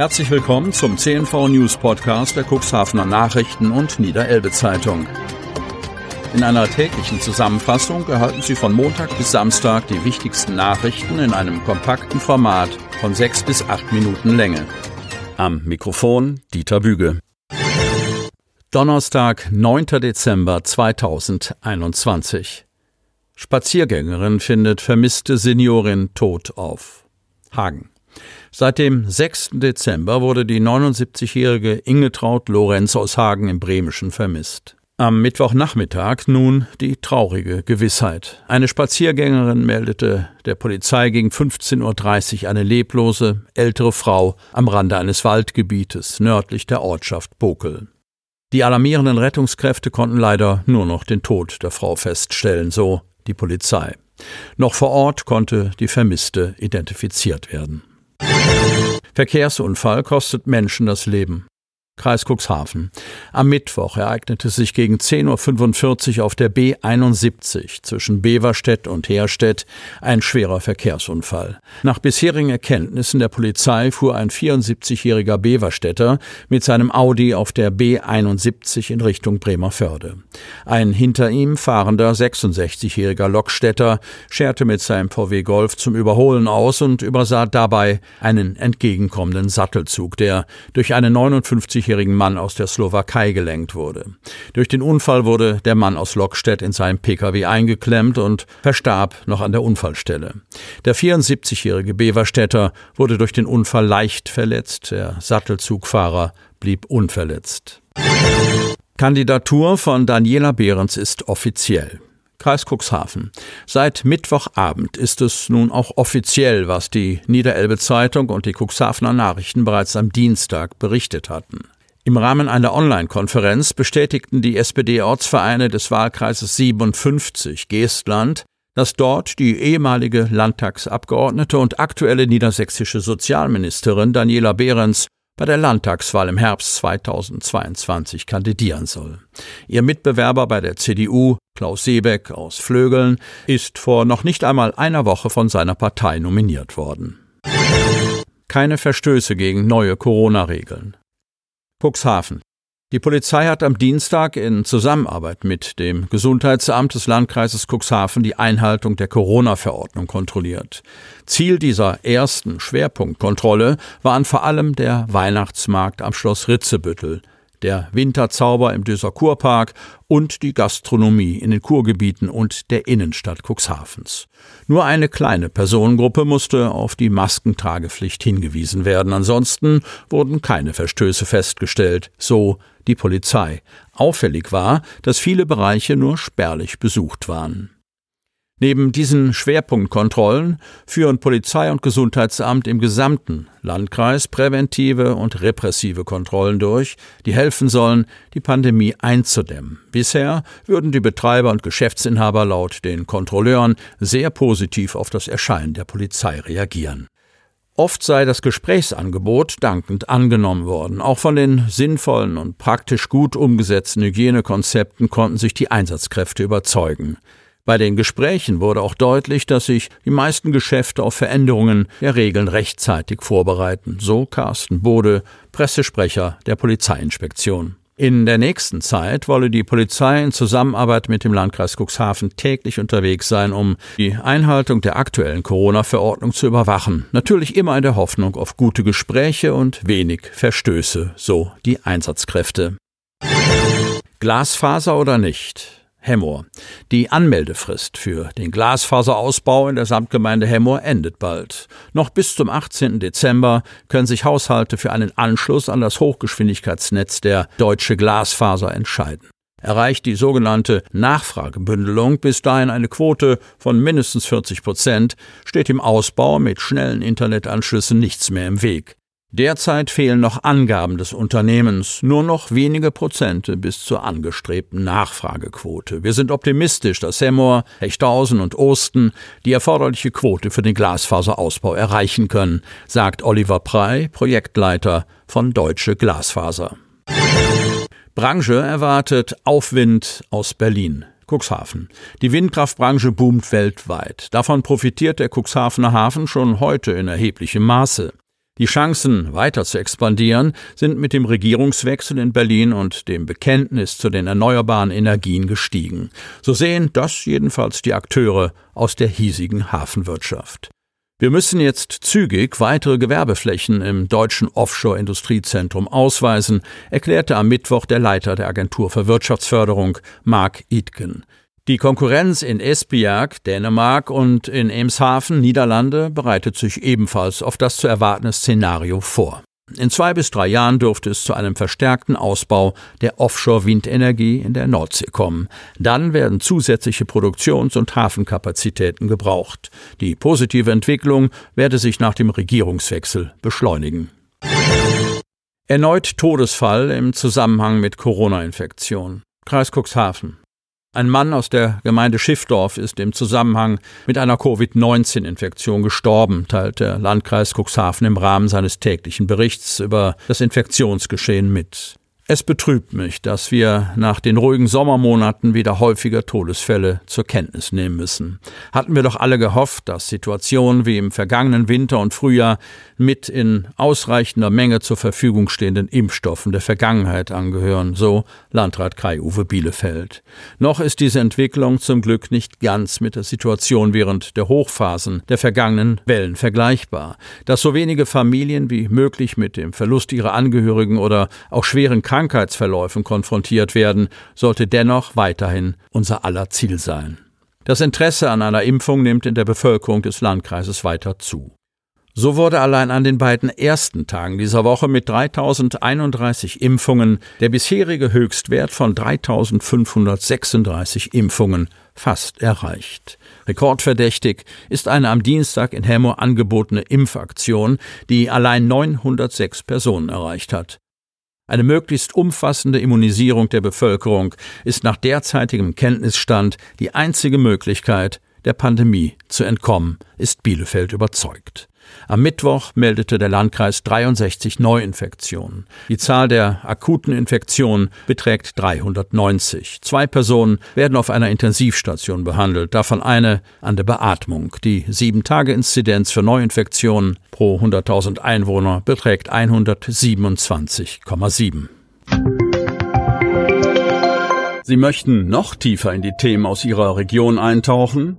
Herzlich willkommen zum CNV News Podcast der Cuxhavener Nachrichten und Niederelbe Zeitung. In einer täglichen Zusammenfassung erhalten Sie von Montag bis Samstag die wichtigsten Nachrichten in einem kompakten Format von sechs bis acht Minuten Länge. Am Mikrofon Dieter Büge. Donnerstag, 9. Dezember 2021. Spaziergängerin findet vermisste Seniorin tot auf. Hagen. Seit dem 6. Dezember wurde die 79-jährige Ingetraut Lorenz aus Hagen im Bremischen vermisst. Am Mittwochnachmittag nun die traurige Gewissheit. Eine Spaziergängerin meldete der Polizei gegen 15.30 Uhr eine leblose, ältere Frau am Rande eines Waldgebietes nördlich der Ortschaft Bokel. Die alarmierenden Rettungskräfte konnten leider nur noch den Tod der Frau feststellen, so die Polizei. Noch vor Ort konnte die Vermisste identifiziert werden. Verkehrsunfall kostet Menschen das Leben. Kreis Cuxhaven. Am Mittwoch ereignete sich gegen 10.45 Uhr auf der B71 zwischen Beverstedt und Herstedt ein schwerer Verkehrsunfall. Nach bisherigen Erkenntnissen der Polizei fuhr ein 74-jähriger Beverstädter mit seinem Audi auf der B71 in Richtung Bremerförde. Ein hinter ihm fahrender 66-jähriger Lokstädter scherte mit seinem VW Golf zum Überholen aus und übersah dabei einen entgegenkommenden Sattelzug, der durch eine 59 jährigen Mann aus der Slowakei gelenkt wurde. Durch den Unfall wurde der Mann aus Lockstedt in seinem Pkw eingeklemmt und verstarb noch an der Unfallstelle. Der 74-jährige Beverstädter wurde durch den Unfall leicht verletzt, der Sattelzugfahrer blieb unverletzt. Kandidatur von Daniela Behrens ist offiziell. Kreis Cuxhaven. Seit Mittwochabend ist es nun auch offiziell, was die Niederelbe Zeitung und die Cuxhavener Nachrichten bereits am Dienstag berichtet hatten. Im Rahmen einer Online-Konferenz bestätigten die SPD-Ortsvereine des Wahlkreises 57 Geestland, dass dort die ehemalige Landtagsabgeordnete und aktuelle niedersächsische Sozialministerin Daniela Behrens bei der Landtagswahl im Herbst 2022 kandidieren soll. Ihr Mitbewerber bei der CDU, Klaus Seebeck aus Flögeln, ist vor noch nicht einmal einer Woche von seiner Partei nominiert worden. Keine Verstöße gegen neue Corona-Regeln. Cuxhaven. Die Polizei hat am Dienstag in Zusammenarbeit mit dem Gesundheitsamt des Landkreises Cuxhaven die Einhaltung der Corona-Verordnung kontrolliert. Ziel dieser ersten Schwerpunktkontrolle waren vor allem der Weihnachtsmarkt am Schloss Ritzebüttel, der Winterzauber im Döser Kurpark und die Gastronomie in den Kurgebieten und der Innenstadt Cuxhavens. Nur eine kleine Personengruppe musste auf die Maskentragepflicht hingewiesen werden. Ansonsten wurden keine Verstöße festgestellt, so die Polizei. Auffällig war, dass viele Bereiche nur spärlich besucht waren. Neben diesen Schwerpunktkontrollen führen Polizei und Gesundheitsamt im gesamten Landkreis präventive und repressive Kontrollen durch, die helfen sollen, die Pandemie einzudämmen. Bisher würden die Betreiber und Geschäftsinhaber laut den Kontrolleuren sehr positiv auf das Erscheinen der Polizei reagieren. Oft sei das Gesprächsangebot dankend angenommen worden. Auch von den sinnvollen und praktisch gut umgesetzten Hygienekonzepten konnten sich die Einsatzkräfte überzeugen. Bei den Gesprächen wurde auch deutlich, dass sich die meisten Geschäfte auf Veränderungen der Regeln rechtzeitig vorbereiten, so Carsten Bode, Pressesprecher der Polizeiinspektion. In der nächsten Zeit wolle die Polizei in Zusammenarbeit mit dem Landkreis Cuxhaven täglich unterwegs sein, um die Einhaltung der aktuellen Corona-Verordnung zu überwachen. Natürlich immer in der Hoffnung auf gute Gespräche und wenig Verstöße, so die Einsatzkräfte. Glasfaser oder nicht? Hemmoor. Die Anmeldefrist für den Glasfaserausbau in der Samtgemeinde Hemmoor endet bald. Noch bis zum 18. Dezember können sich Haushalte für einen Anschluss an das Hochgeschwindigkeitsnetz der Deutsche Glasfaser entscheiden. Erreicht die sogenannte Nachfragebündelung bis dahin eine Quote von mindestens 40 Prozent, steht im Ausbau mit schnellen Internetanschlüssen nichts mehr im Weg. Derzeit fehlen noch Angaben des Unternehmens, nur noch wenige Prozente bis zur angestrebten Nachfragequote. Wir sind optimistisch, dass Hemmoor, Hechthausen und Osten die erforderliche Quote für den Glasfaserausbau erreichen können, sagt Oliver Prey, Projektleiter von Deutsche Glasfaser. Branche erwartet Aufwind aus Berlin. Cuxhaven. Die Windkraftbranche boomt weltweit. Davon profitiert der Cuxhavener Hafen schon heute in erheblichem Maße. Die Chancen, weiter zu expandieren, sind mit dem Regierungswechsel in Berlin und dem Bekenntnis zu den erneuerbaren Energien gestiegen. So sehen das jedenfalls die Akteure aus der hiesigen Hafenwirtschaft. Wir müssen jetzt zügig weitere Gewerbeflächen im deutschen Offshore-Industriezentrum ausweisen, erklärte am Mittwoch der Leiter der Agentur für Wirtschaftsförderung, Mark Itken. Die Konkurrenz in Esbjerg, Dänemark und in Emshaven, Niederlande, bereitet sich ebenfalls auf das zu erwartende Szenario vor. In zwei bis drei Jahren dürfte es zu einem verstärkten Ausbau der Offshore-Windenergie in der Nordsee kommen. Dann werden zusätzliche Produktions- und Hafenkapazitäten gebraucht. Die positive Entwicklung werde sich nach dem Regierungswechsel beschleunigen. Erneut Todesfall im Zusammenhang mit Corona-Infektion. Kreis Cuxhaven. Ein Mann aus der Gemeinde Schiffdorf ist im Zusammenhang mit einer Covid-19-Infektion gestorben, teilt der Landkreis Cuxhaven im Rahmen seines täglichen Berichts über das Infektionsgeschehen mit. Es betrübt mich, dass wir nach den ruhigen Sommermonaten wieder häufiger Todesfälle zur Kenntnis nehmen müssen. Hatten wir doch alle gehofft, dass Situationen wie im vergangenen Winter und Frühjahr mit in ausreichender Menge zur Verfügung stehenden Impfstoffen der Vergangenheit angehören, so Landrat Kai-Uwe Bielefeld. Noch ist diese Entwicklung zum Glück nicht ganz mit der Situation während der Hochphasen der vergangenen Wellen vergleichbar. Dass so wenige Familien wie möglich mit dem Verlust ihrer Angehörigen oder auch schweren Krankheiten Krankheitsverläufen konfrontiert werden, sollte dennoch weiterhin unser aller Ziel sein. Das Interesse an einer Impfung nimmt in der Bevölkerung des Landkreises weiter zu. So wurde allein an den beiden ersten Tagen dieser Woche mit 3031 Impfungen der bisherige Höchstwert von 3536 Impfungen fast erreicht. Rekordverdächtig ist eine am Dienstag in Hemmo angebotene Impfaktion, die allein 906 Personen erreicht hat. Eine möglichst umfassende Immunisierung der Bevölkerung ist nach derzeitigem Kenntnisstand die einzige Möglichkeit, der Pandemie zu entkommen, ist Bielefeld überzeugt. Am Mittwoch meldete der Landkreis 63 Neuinfektionen. Die Zahl der akuten Infektionen beträgt 390. Zwei Personen werden auf einer Intensivstation behandelt, davon eine an der Beatmung. Die Sieben-Tage-Inzidenz für Neuinfektionen pro 100.000 Einwohner beträgt 127,7. Sie möchten noch tiefer in die Themen aus Ihrer Region eintauchen?